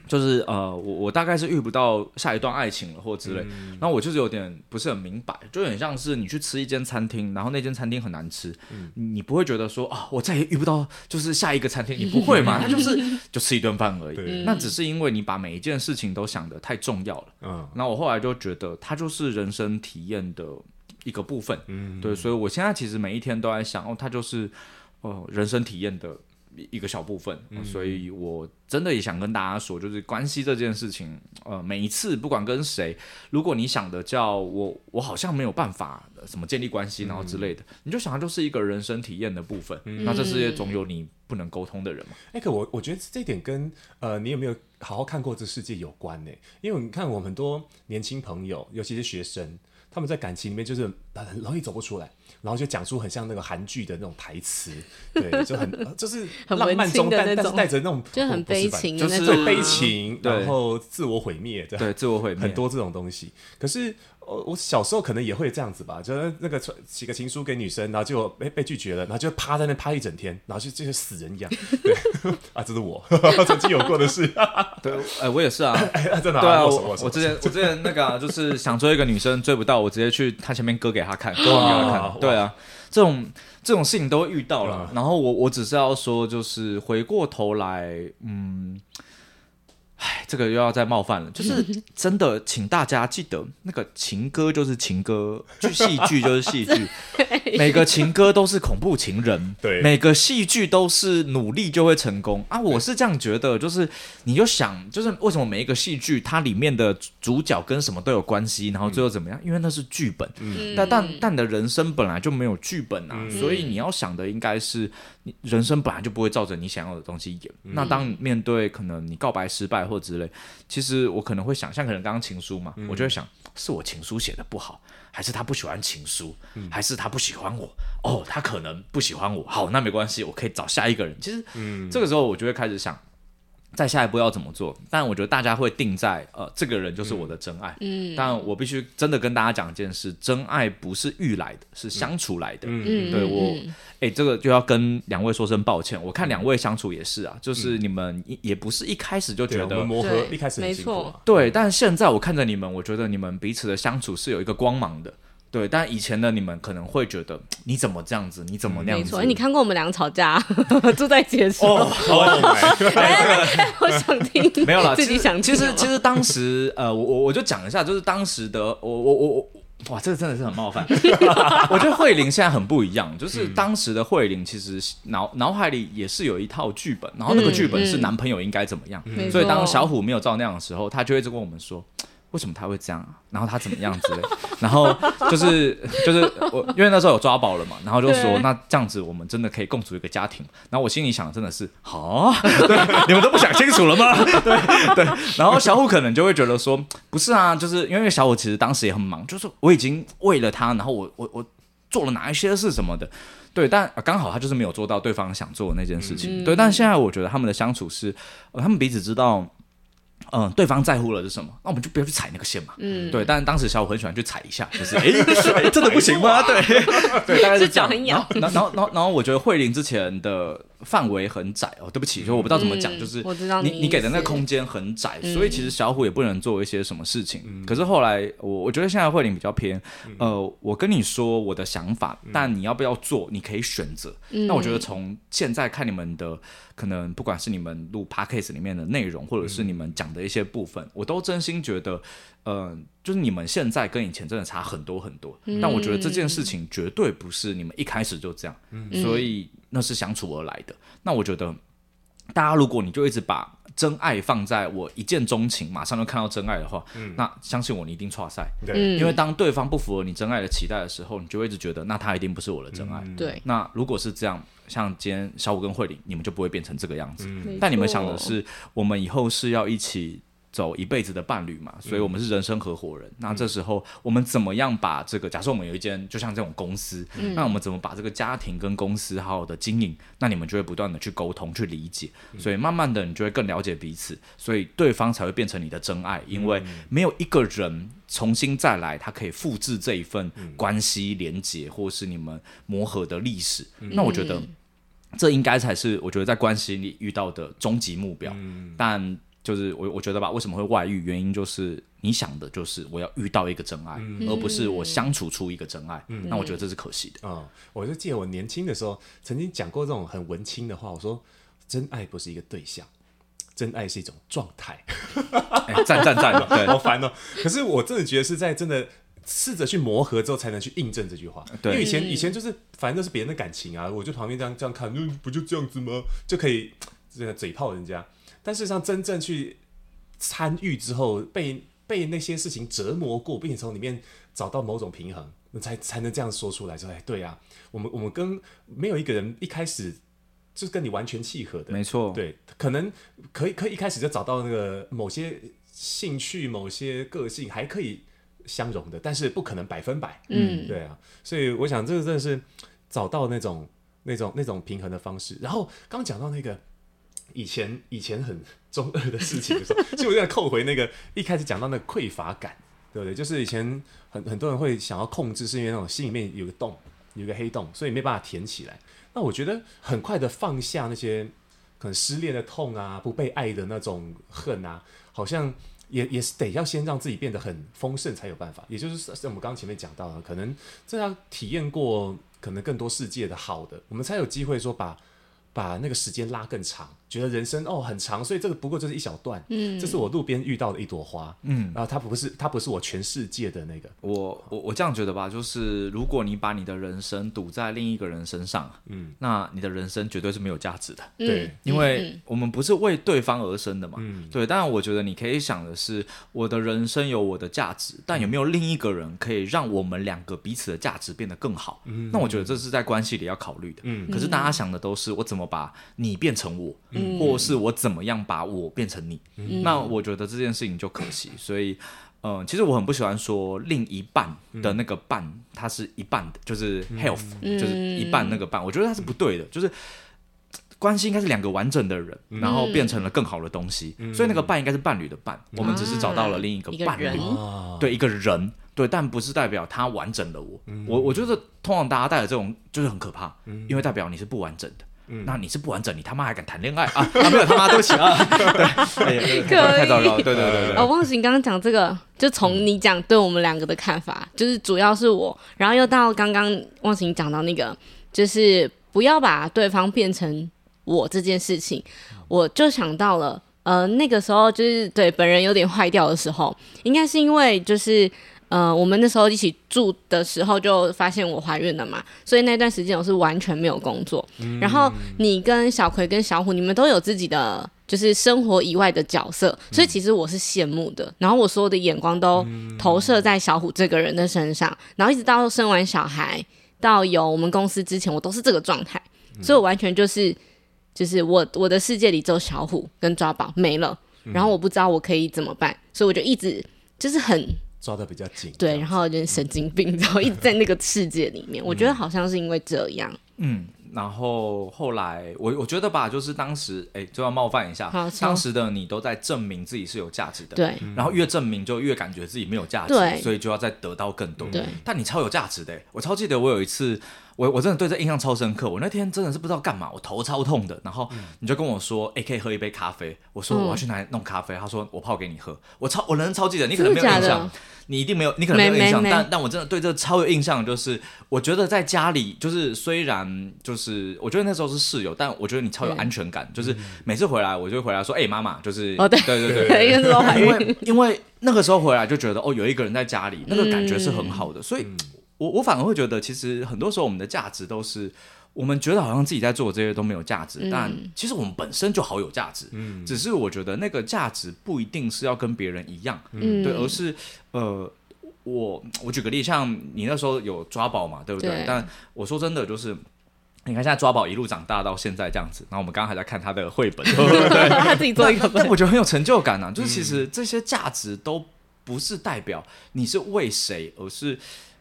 A: 就是呃，我我大概是遇不到下一段爱情了，或之类，嗯、然后我就是有点不是很明白，就很像是你去吃一间餐厅，然后那间餐厅很难吃，嗯、你不会觉得说啊，我再也遇不到就是下一个餐厅，你不会嘛？他就是就吃一顿饭而已。那只是因为你把每一件事情都想得太重要了，嗯，那我后来就觉得它就是人生体验的一个部分，嗯，对，所以我现在其实每一天都在想，哦，它就是，哦，人生体验的。一个小部分，所以我真的也想跟大家说，就是关系这件事情，呃，每一次不管跟谁，如果你想的叫我，我好像没有办法什么建立关系，然后之类的，嗯、你就想它就是一个人生体验的部分。嗯、那这世界总有你不能沟通的人嘛？
C: 哎、欸，可我我觉得这点跟呃，你有没有好好看过这世界有关呢？因为你看我们很多年轻朋友，尤其是学生。他们在感情里面就是很容易走不出来，然后就讲出很像那个韩剧的那种台词，对，就很就是浪漫中，但但是带着那种
B: 就很悲情，
C: 就是悲情，然后自我毁灭，
A: 对，自我毁灭，
C: 很多这种东西。可是。我我小时候可能也会这样子吧，就是那个写个情书给女生，然后就被被拒绝了，然后就趴在那趴一整天，然后就就像死人一样。对啊，这是我 曾经有过的事。
A: 对，哎，我也是啊，
C: 真的。
A: 对啊，我我之前我之前那个啊，就是想追一个女生追不到，我直接去她前面割给她看，割完给他看。对啊，这种这种事情都遇到了。然后我我只是要说，就是回过头来，嗯。哎，这个又要再冒犯了，就是 真的，请大家记得，那个情歌就是情歌，剧戏剧就是戏剧，每个情歌都是恐怖情人，
C: 对，
A: 每个戏剧都是努力就会成功。啊！我是这样觉得，就是你就想，就是为什么每一个戏剧它里面的主角跟什么都有关系，然后最后怎么样？嗯、因为那是剧本，嗯、但但但你的人生本来就没有剧本啊，嗯、所以你要想的应该是，你人生本来就不会照着你想要的东西演。嗯、那当你面对可能你告白失败。或之类，其实我可能会想象，可能刚刚情书嘛，嗯、我就会想，是我情书写的不好，还是他不喜欢情书，嗯、还是他不喜欢我？哦，他可能不喜欢我。好，那没关系，我可以找下一个人。其实，嗯、这个时候我就会开始想。再下一步要怎么做？但我觉得大家会定在呃，这个人就是我的真爱。嗯，但我必须真的跟大家讲一件事：真爱不是遇来的，是相处来的。嗯，对我，哎、欸，这个就要跟两位说声抱歉。我看两位相处也是啊，就是你们也不是一开始就觉得磨合，一开始没错。对，但现在我看着你们，我觉得你们彼此的相处是有一个光芒的。对，但以前的你们可能会觉得 你怎么这样子，你怎么那样子？
B: 没错，你看过我们两个吵架，住在一起的时候。哦，我想听。
A: 没有啦，
B: 自己想听。
A: 其实其实当时呃，我我我就讲一下，就是当时的我我我我哇，这个真的是很冒犯。我觉得慧玲现在很不一样，就是当时的慧玲其实脑脑海里也是有一套剧本，然后那个剧本是男朋友应该怎么样，所以当小虎没有照那样的时候，他就会一直跟我们说。为什么他会这样啊？然后他怎么样之类？然后就是就是我，因为那时候有抓宝了嘛，然后就说那这样子我们真的可以共处一个家庭。然后我心里想的真的是好，对，你们都不想清楚了吗？对对。然后小虎可能就会觉得说，不是啊，就是因为小虎其实当时也很忙，就是我已经为了他，然后我我我做了哪一些事什么的，对，但刚好他就是没有做到对方想做的那件事情，嗯、对。但现在我觉得他们的相处是，他们彼此知道。嗯，对方在乎了是什么？那我们就不要去踩那个线嘛。嗯，对。但是当时小五很喜欢去踩一下，就是哎，真的不行吗？对 对，大概是这样。然后然后然后然后我觉得慧玲之前的范围很窄哦，对不起，就我不知道怎么讲，就是你你给的那个空间很窄，所以其实小虎也不能做一些什么事情。可是后来我我觉得现在慧玲比较偏，呃，我跟你说我的想法，但你要不要做，你可以选择。那我觉得从现在看你们的。可能不管是你们录 podcast 里面的内容，或者是你们讲的一些部分，嗯、我都真心觉得，呃，就是你们现在跟以前真的差很多很多。嗯、但我觉得这件事情绝对不是你们一开始就这样，嗯、所以那是相处而来的。那我觉得，大家如果你就一直把真爱放在我一见钟情，马上就看到真爱的话，嗯、那相信我，你一定错赛。对，因为当对方不符合你真爱的期待的时候，你就会一直觉得，那他一定不是我的真爱。嗯、对，那如果是这样。像今天小五跟慧玲，你们就不会变成这个样子。嗯、但你们想的是，我们以后是要一起走一辈子的伴侣嘛？所以我们是人生合伙人。嗯、那这时候我们怎么样把这个？假设我们有一间，就像这种公司，嗯、那我们怎么把这个家庭跟公司好好的经营？那你们就会不断的去沟通、去理解。所以慢慢的，你就会更了解彼此，所以对方才会变成你的真爱。因为没有一个人重新再来，他可以复制这一份关系连结，或是你们磨合的历史。嗯、那我觉得。这应该才是我觉得在关系里遇到的终极目标，嗯、但就是我我觉得吧，为什么会外遇？原因就是你想的就是我要遇到一个真爱，嗯、而不是我相处出一个真爱。嗯、那我觉得这是可惜的。
C: 嗯，我就记得我年轻的时候曾经讲过这种很文青的话，我说真爱不是一个对象，真爱是一种状态。
A: 哎，赞赞赞，对，
C: 好烦哦。可是我真的觉得是在真的。试着去磨合之后，才能去印证这句话。对，因为以前以前就是反正都是别人的感情啊，我就旁边这样这样看，嗯，不就这样子吗？就可以这个嘴炮人家。但事实上，真正去参与之后，被被那些事情折磨过，并且从里面找到某种平衡，那才才能这样说出来说，哎，对啊，我们我们跟没有一个人一开始就是跟你完全契合的，
A: 没错。
C: 对，可能可以可以一开始就找到那个某些兴趣、某些个性还可以。相融的，但是不可能百分百。嗯，对啊，所以我想这个真的是找到那种那种那种平衡的方式。然后刚讲到那个以前以前很中二的事情的时候，就我在扣回那个一开始讲到那个匮乏感，对不对？就是以前很很多人会想要控制，是因为那种心里面有个洞，有个黑洞，所以没办法填起来。那我觉得很快的放下那些可能失恋的痛啊，不被爱的那种恨啊，好像。也也是得要先让自己变得很丰盛才有办法，也就是像我们刚刚前面讲到的，可能这要体验过可能更多世界的好的，我们才有机会说把把那个时间拉更长，觉得人生哦很长，所以这个不过就是一小段。嗯，这是我路边遇到的一朵花。嗯，然后它不是它不是我全世界的那个。
A: 我我我这样觉得吧，就是如果你把你的人生赌在另一个人身上，嗯，那你的人生绝对是没有价值的。
C: 对，
A: 因为我们不是为对方而生的嘛。嗯，对。当然，我觉得你可以想的是，我的人生有我的价值，但有没有另一个人可以让我们两个彼此的价值变得更好？嗯，那我觉得这是在关系里要考虑的。嗯，可是大家想的都是我怎么把你变成我，嗯，或是我怎么样把我变成你。嗯，那我觉得这件事情就可惜。所以，嗯，其实我很不喜欢说另一半的那个半，它是一半的，就是 health，就是一半那个半，我觉得它是不对的，就是。关系应该是两个完整的人，然后变成了更好的东西，嗯、所以那个伴应该是伴侣的伴。嗯、我们只是找到了另一个伴侣，啊、对一个人，对，但不是代表他完整的我。嗯、我我觉得通常大家带的这种就是很可怕，嗯、因为代表你是不完整的。嗯、那你是不完整，你他妈还敢谈恋爱 啊？啊，没有他妈对不起啊！对，太糟糕。对对对对。
B: 哦，忘形刚刚讲这个，就从你讲对我们两个的看法，就是主要是我，然后又到刚刚忘形讲到那个，就是不要把对方变成。我这件事情，我就想到了，呃，那个时候就是对本人有点坏掉的时候，应该是因为就是，呃，我们那时候一起住的时候就发现我怀孕了嘛，所以那段时间我是完全没有工作。嗯、然后你跟小葵跟小虎，你们都有自己的就是生活以外的角色，所以其实我是羡慕的。然后我所有的眼光都投射在小虎这个人的身上，然后一直到生完小孩到有我们公司之前，我都是这个状态，所以我完全就是。就是我我的世界里只有小虎跟抓宝没了，然后我不知道我可以怎么办，所以我就一直就是很
C: 抓的比较紧，
B: 对，然后就是神经病，然后一直在那个世界里面，我觉得好像是因为这样，
A: 嗯，然后后来我我觉得吧，就是当时哎就要冒犯一下，当时的你都在证明自己是有价值的，
B: 对，
A: 然后越证明就越感觉自己没有价值，对，所以就要再得到更多，
B: 对，
A: 但你超有价值的，我超记得我有一次。我我真的对这印象超深刻。我那天真的是不知道干嘛，我头超痛的。然后你就跟我说，哎、嗯，可以喝一杯咖啡。我说我要去哪里弄咖啡。嗯、他说我泡给你喝。我超我人超记得，你可能没有印象，你一定没有，你可能没有印象。但但我真的对这个超有印象，就是我觉得在家里，就是虽然就是我觉得那时候是室友，但我觉得你超有安全感。嗯、就是每次回来，我就回来说，哎，妈妈，就是
B: 哦，对
A: 对对对，
B: 因
A: 为因为那个时候回来就觉得哦，有一个人在家里，那个感觉是很好的，所以。嗯我我反而会觉得，其实很多时候我们的价值都是我们觉得好像自己在做这些都没有价值，嗯、但其实我们本身就好有价值。嗯，只是我觉得那个价值不一定是要跟别人一样，嗯，对，而是呃，我我举个例，像你那时候有抓宝嘛，对不对？对，但我说真的，就是你看现在抓宝一路长大到现在这样子，然后我们刚刚还在看他的绘本，对，
B: 他自己做一个本，
A: 但我觉得很有成就感啊。就是其实这些价值都不是代表你是为谁，而是。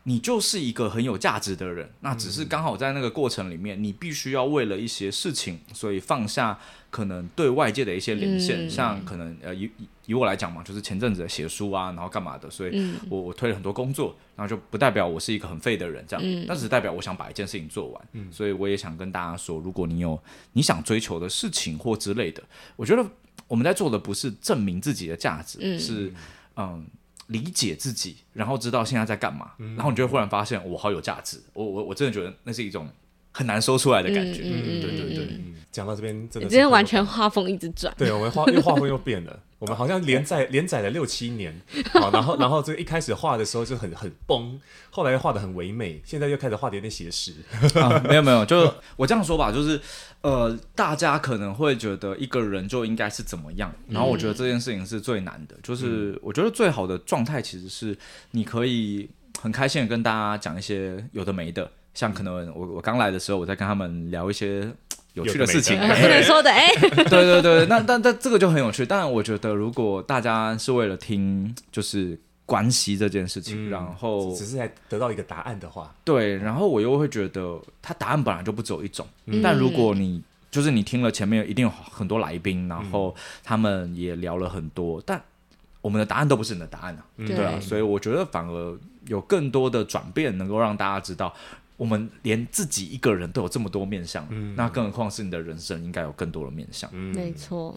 A: 你就是一个很有价值的人，那只是刚好在那个过程里面，你必须要为了一些事情，所以放下可能对外界的一些连线，嗯、像可能呃以以我来讲嘛，就是前阵子的写书啊，然后干嘛的，所以我我推了很多工作，然后就不代表我是一个很废的人这样，嗯、但只是代表我想把一件事情做完，嗯、所以我也想跟大家说，如果你有你想追求的事情或之类的，我觉得我们在做的不是证明自己的价值，嗯。是嗯。理解自己，然后知道现在在干嘛，嗯、然后你就会忽然发现我好有价值。我我我真的觉得那是一种很难说出来的感觉。对对对，
C: 讲到这边真的，你
B: 今天完全画风一直转。
C: 对，我们画又画风又变了。我们好像连载 连载了六七年，好，然后 然后这个一开始画的时候就很很崩，后来又画的很唯美，现在又开始画的有点写实。
A: 啊，没有没有，就我这样说吧，就是呃，大家可能会觉得一个人就应该是怎么样，然后我觉得这件事情是最难的，就是我觉得最好的状态其实是你可以很开心的跟大家讲一些有的没的，像可能我我刚来的时候，我在跟他们聊一些。有趣的事情，不
B: 能说的哎。
A: 对对对，那但但这个就很有趣。但我觉得，如果大家是为了听，就是关系这件事情，然后
C: 只是来得到一个答案的话，
A: 对，然后我又会觉得，他答案本来就不只有一种。但如果你就是你听了前面一定有很多来宾，然后他们也聊了很多，但我们的答案都不是你的答案啊，对啊。所以我觉得反而有更多的转变，能够让大家知道。我们连自己一个人都有这么多面相，嗯、那更何况是你的人生应该有更多的面相。
B: 嗯、没错。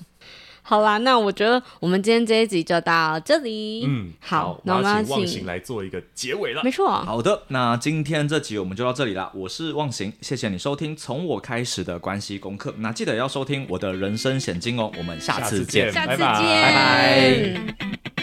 B: 好啦，那我觉得我们今天这一集就到这里。嗯，好，那我们要请
C: 忘形来做一个结尾了。
B: 没错，
A: 好的，那今天这集我们就到这里了。我是忘形，谢谢你收听从我开始的关系功课。那记得要收听我的人生险经哦。我们下次见，
B: 下次见，
A: 拜拜。拜拜。